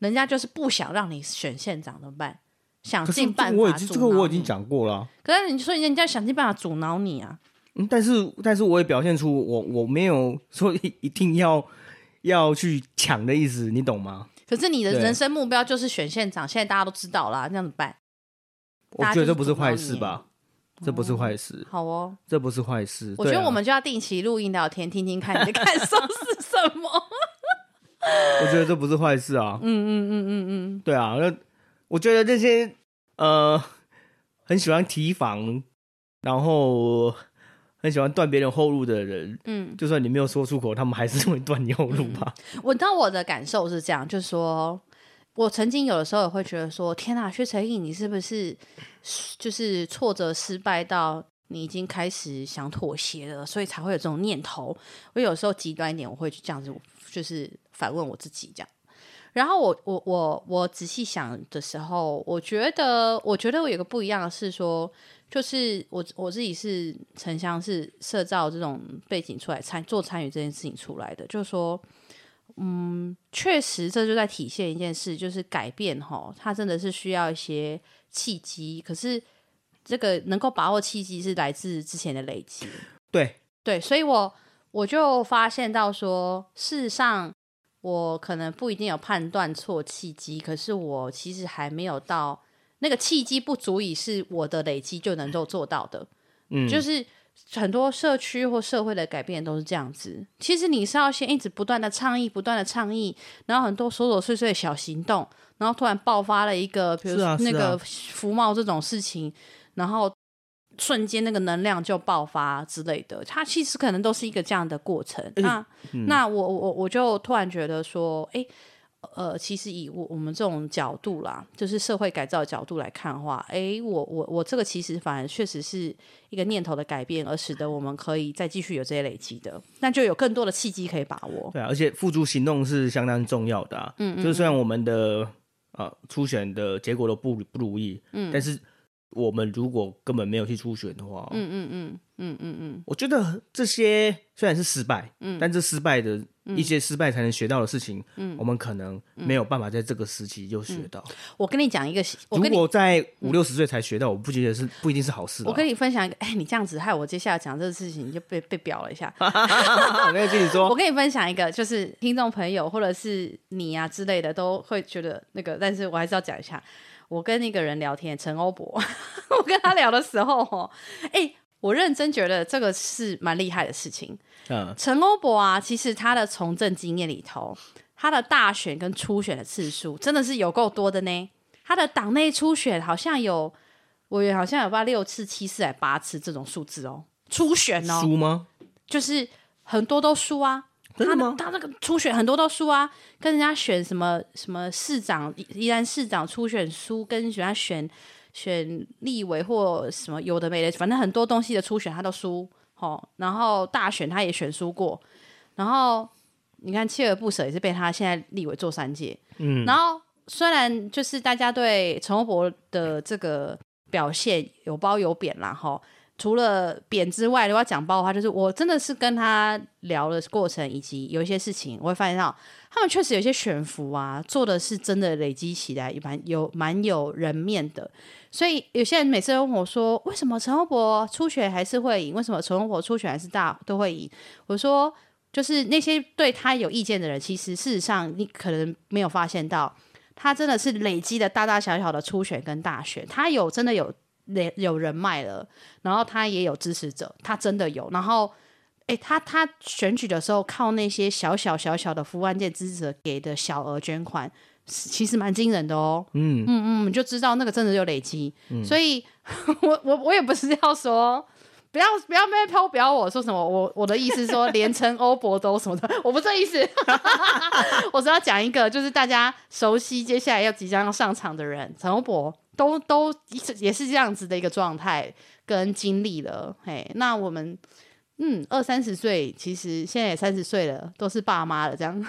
人家就是不想让你选县长怎么办？想尽办法阻挠你。我已经这个我已经讲过了、啊。可是你说人家想尽办法阻挠你啊？嗯，但是但是我也表现出我我没有说一定要要去抢的意思，你懂吗？可是你的人生目标就是选县长，现在大家都知道啦，那怎么办？我觉得这不是坏事吧？这不是坏事。好哦，这不是坏事。我觉得我们就要定期录音聊天，听听看你的感受是什么。我觉得这不是坏事啊。嗯嗯嗯嗯嗯，对啊，那我觉得这些呃很喜欢提防，然后很喜欢断别人后路的人，嗯，就算你没有说出口，他们还是会断你后路吧。嗯、我知道我的感受是这样，就是说我曾经有的时候也会觉得说，天哪，薛成义，你是不是就是挫折失败到你已经开始想妥协了，所以才会有这种念头？我有时候极端一点，我会去这样子，就是。反问我自己这样，然后我我我我仔细想的时候，我觉得我觉得我有个不一样的是说，就是我我自己是城乡是社造这种背景出来参做参与这件事情出来的，就是说，嗯，确实这就在体现一件事，就是改变哈，它真的是需要一些契机，可是这个能够把握契机是来自之前的累积，对对，所以我我就发现到说，事实上。我可能不一定有判断错契机，可是我其实还没有到那个契机，不足以是我的累积就能够做到的。嗯，就是很多社区或社会的改变都是这样子。其实你是要先一直不断的倡议，不断的倡议，然后很多琐琐碎碎的小行动，然后突然爆发了一个，比如说那个福茂这种事情，然后。瞬间那个能量就爆发之类的，它其实可能都是一个这样的过程。欸、那、嗯、那我我我就突然觉得说，哎、欸，呃，其实以我我们这种角度啦，就是社会改造的角度来看的话，哎、欸，我我我这个其实反而确实是一个念头的改变，而使得我们可以再继续有这些累积的，那就有更多的契机可以把握。对啊，而且付诸行动是相当重要的啊。嗯，嗯，嗯，就是虽然我们的呃初选的结果都不不如意，嗯，但是。我们如果根本没有去初选的话，嗯嗯嗯嗯嗯嗯，我觉得这些虽然是失败，嗯，但这失败的一些失败才能学到的事情，嗯，我们可能没有办法在这个时期就学到。我跟你讲一个，如果在五六十岁才学到，我不觉得是不一定是好事。我跟你分享一个，哎，你这样子害我接下来讲这个事情你就被被表了一下。没有跟你说，我跟你分享一个，就是听众朋友或者是你啊之类的都会觉得那个，但是我还是要讲一下。我跟那个人聊天，陈欧博，我跟他聊的时候，哦，哎，我认真觉得这个是蛮厉害的事情。嗯，陈欧博啊，其实他的从政经验里头，他的大选跟初选的次数真的是有够多的呢。他的党内初选好像有，我也好像有八六次、七次还八次这种数字哦。初选哦，输吗？就是很多都输啊。他他那个初选很多都输啊，跟人家选什么什么市长，宜兰市长初选输，跟人家选选立委或什么有的没的，反正很多东西的初选他都输，齁，然后大选他也选输过，然后你看锲而不舍也是被他现在立委做三届，嗯，然后虽然就是大家对陈欧博的这个表现有褒有贬啦，齁。除了贬之外，如果讲包的话，就是我真的是跟他聊的过程，以及有一些事情，我会发现到他们确实有些选服啊，做的是真的累积起来，蛮有蛮有人面的。所以有些人每次问我说，为什么陈欧博初选还是会赢？为什么陈欧博初选还是大都会赢？我说，就是那些对他有意见的人，其实事实上你可能没有发现到，他真的是累积的大大小小的初选跟大选，他有真的有。有人脉了，然后他也有支持者，他真的有。然后，哎，他他选举的时候靠那些小小小小的服务案件支持者给的小额捐款，其实蛮惊人的哦。嗯嗯嗯，就知道那个真的有累积。嗯、所以，我我我也不是要说不要不要被抛表，我说什么？我我的意思是说，连陈欧博都什么的，我不是这意思。我是要讲一个，就是大家熟悉接下来要即将要上场的人，陈欧博。都都也是这样子的一个状态跟经历了，嘿，那我们嗯二三十岁，其实现在也三十岁了，都是爸妈了，这样，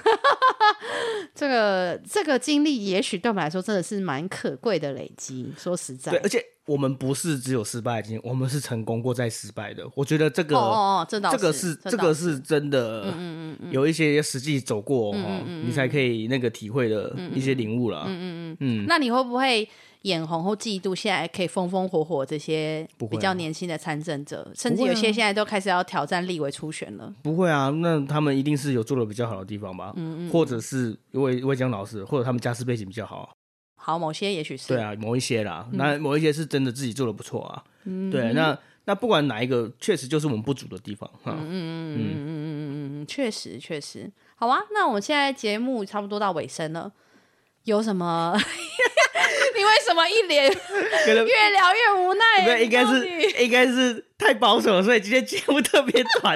这个这个经历，也许对我们来说真的是蛮可贵的累积。说实在，对，而且我们不是只有失败的经验，我们是成功过再失败的。我觉得这个哦，哦，这这个是这个是真的，嗯嗯嗯，有一些实际走过，嗯嗯嗯，你才可以那个体会的一些领悟了，嗯嗯嗯嗯。那你会不会？眼红或嫉妒现在可以风风火火这些比较年轻的参政者，啊、甚至有些现在都开始要挑战立委初选了。不会啊，那他们一定是有做的比较好的地方吧？嗯嗯，或者是因为魏江老师，或者他们家世背景比较好。好，某些也许是。对啊，某一些啦，嗯、那某一些是真的自己做的不错啊。嗯，对，那那不管哪一个，确实就是我们不足的地方。嗯嗯嗯嗯嗯嗯嗯，确实确实。好啊，那我们现在节目差不多到尾声了，有什么？你为什么一脸 越聊越无奈？对，应该是应该是太保守了，所以今天节目特别短。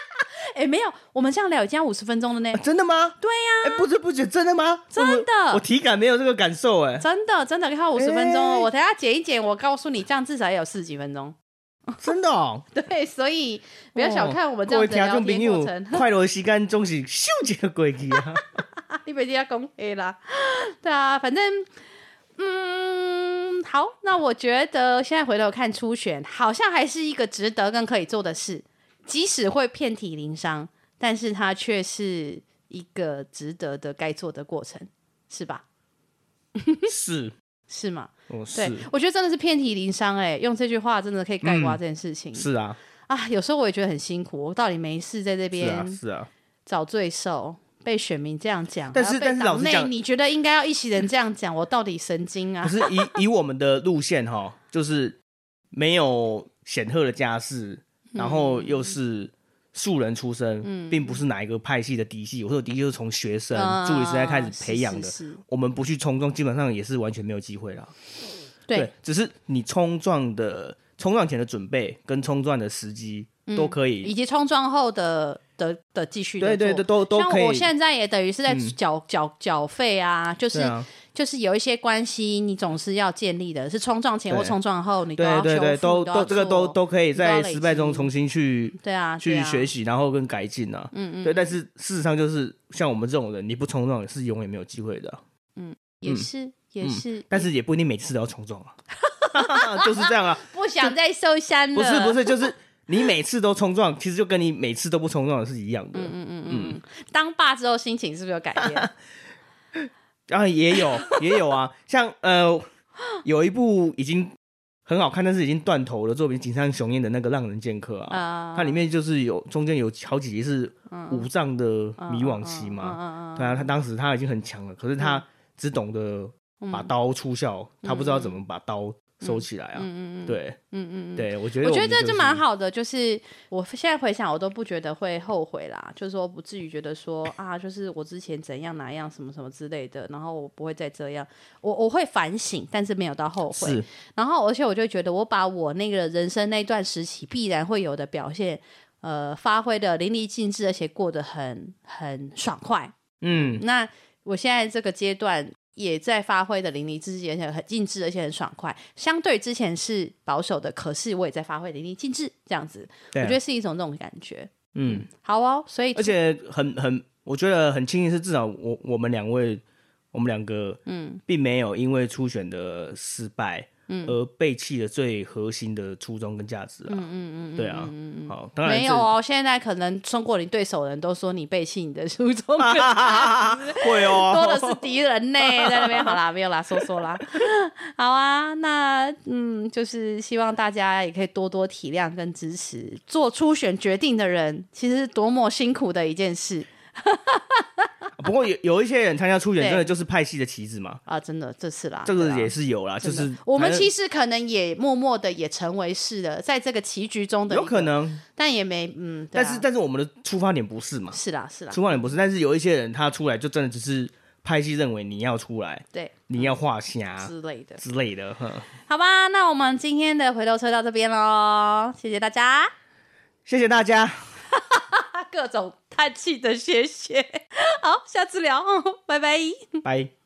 哎，没有，我们这样聊已经五十分钟了呢。真的吗？对呀。哎，不知不觉，真的吗？真的，我体感没有这个感受，哎，真的真的，你看五十分钟，我等下剪一剪，我告诉你，这样至少也有四十几分钟。真的哦。对，所以不要小看我们这样子聊天过程。快乐的时间总是咻几个过去啊！你别这样讲黑啦。对啊，反正。嗯，好，那我觉得现在回头看初选，好像还是一个值得跟可以做的事，即使会遍体鳞伤，但是它却是一个值得的该做的过程，是吧？是是吗？哦，对，我觉得真的是遍体鳞伤，哎，用这句话真的可以概括这件事情。嗯、是啊，啊，有时候我也觉得很辛苦，我到底没事在这边，是啊，找罪受。被选民这样讲，但是但是老实讲，你觉得应该要一起人这样讲，我到底神经啊？可是以以我们的路线哈，就是没有显赫的家世，然后又是素人出身，嗯、并不是哪一个派系的嫡系。我说嫡系是从学生、嗯、助理时代开始培养的，是是是我们不去冲撞，基本上也是完全没有机会了。对，对，只是你冲撞的冲撞前的准备跟冲撞的时机都可以，嗯、以及冲撞后的。的的继续对对对都都可以，像我现在也等于是在缴缴缴费啊，就是、啊、就是有一些关系，你总是要建立的，是冲撞前或冲撞后，你都要对对对都都，都这个都都可以在失败中重新去对啊去学习，然后跟改进啊，嗯嗯，对，但是事实上就是像我们这种人，你不冲撞是永远没有机会的，嗯，也是、嗯、也是、嗯，但是也不一定每次都要冲撞啊，就是这样啊，不想再受伤了，不是不是就是。你每次都冲撞，其实就跟你每次都不冲撞的是一样的。嗯嗯嗯嗯。当爸之后，心情是不是有改变？啊，也有也有啊，像呃，有一部已经很好看，但是已经断头的作品，井上雄彦的那个《浪人剑客》啊，它里面就是有中间有好几集是五藏的迷惘期嘛。对啊，他当时他已经很强了，可是他只懂得把刀出鞘，他不知道怎么把刀。收起来啊！嗯嗯嗯，对，嗯嗯嗯，对我觉得我、就是，我觉得这就蛮好的。就是我现在回想，我都不觉得会后悔啦。就是说，不至于觉得说啊，就是我之前怎样哪样什么什么之类的，然后我不会再这样。我我会反省，但是没有到后悔。是然后，而且我就觉得，我把我那个人生那段时期必然会有的表现，呃，发挥的淋漓尽致，而且过得很很爽快。嗯，那我现在这个阶段。也在发挥的淋漓尽致，而且很尽致，而且很爽快。相对之前是保守的，可是我也在发挥淋漓尽致，这样子，啊、我觉得是一种这种感觉。嗯，好哦，所以而且很很，我觉得很庆幸是至少我我们两位，我们两个，嗯，并没有因为初选的失败。而背弃了最核心的初衷跟价值啊！嗯嗯嗯，对啊，好，当然没有哦。现在可能冲过你对手的人都说你背弃你的初衷，会哦，多的是敌人呢，在那边。好啦，没有啦，说说啦。好啊，那嗯，就是希望大家也可以多多体谅跟支持，做初选决定的人，其实是多么辛苦的一件事。不过有有一些人参加初选，真的就是派系的棋子嘛？啊，真的这次啦，这个也是有啦，就是我们其实可能也默默的也成为是的，在这个棋局中的有可能，但也没嗯，但是但是我们的出发点不是嘛？是啦是啦，出发点不是，但是有一些人他出来就真的只是拍戏认为你要出来，对，你要画虾之类的。之类的，好吧，那我们今天的回头车到这边喽，谢谢大家，谢谢大家。各种叹气的谢谢，好，下次聊，拜拜，拜。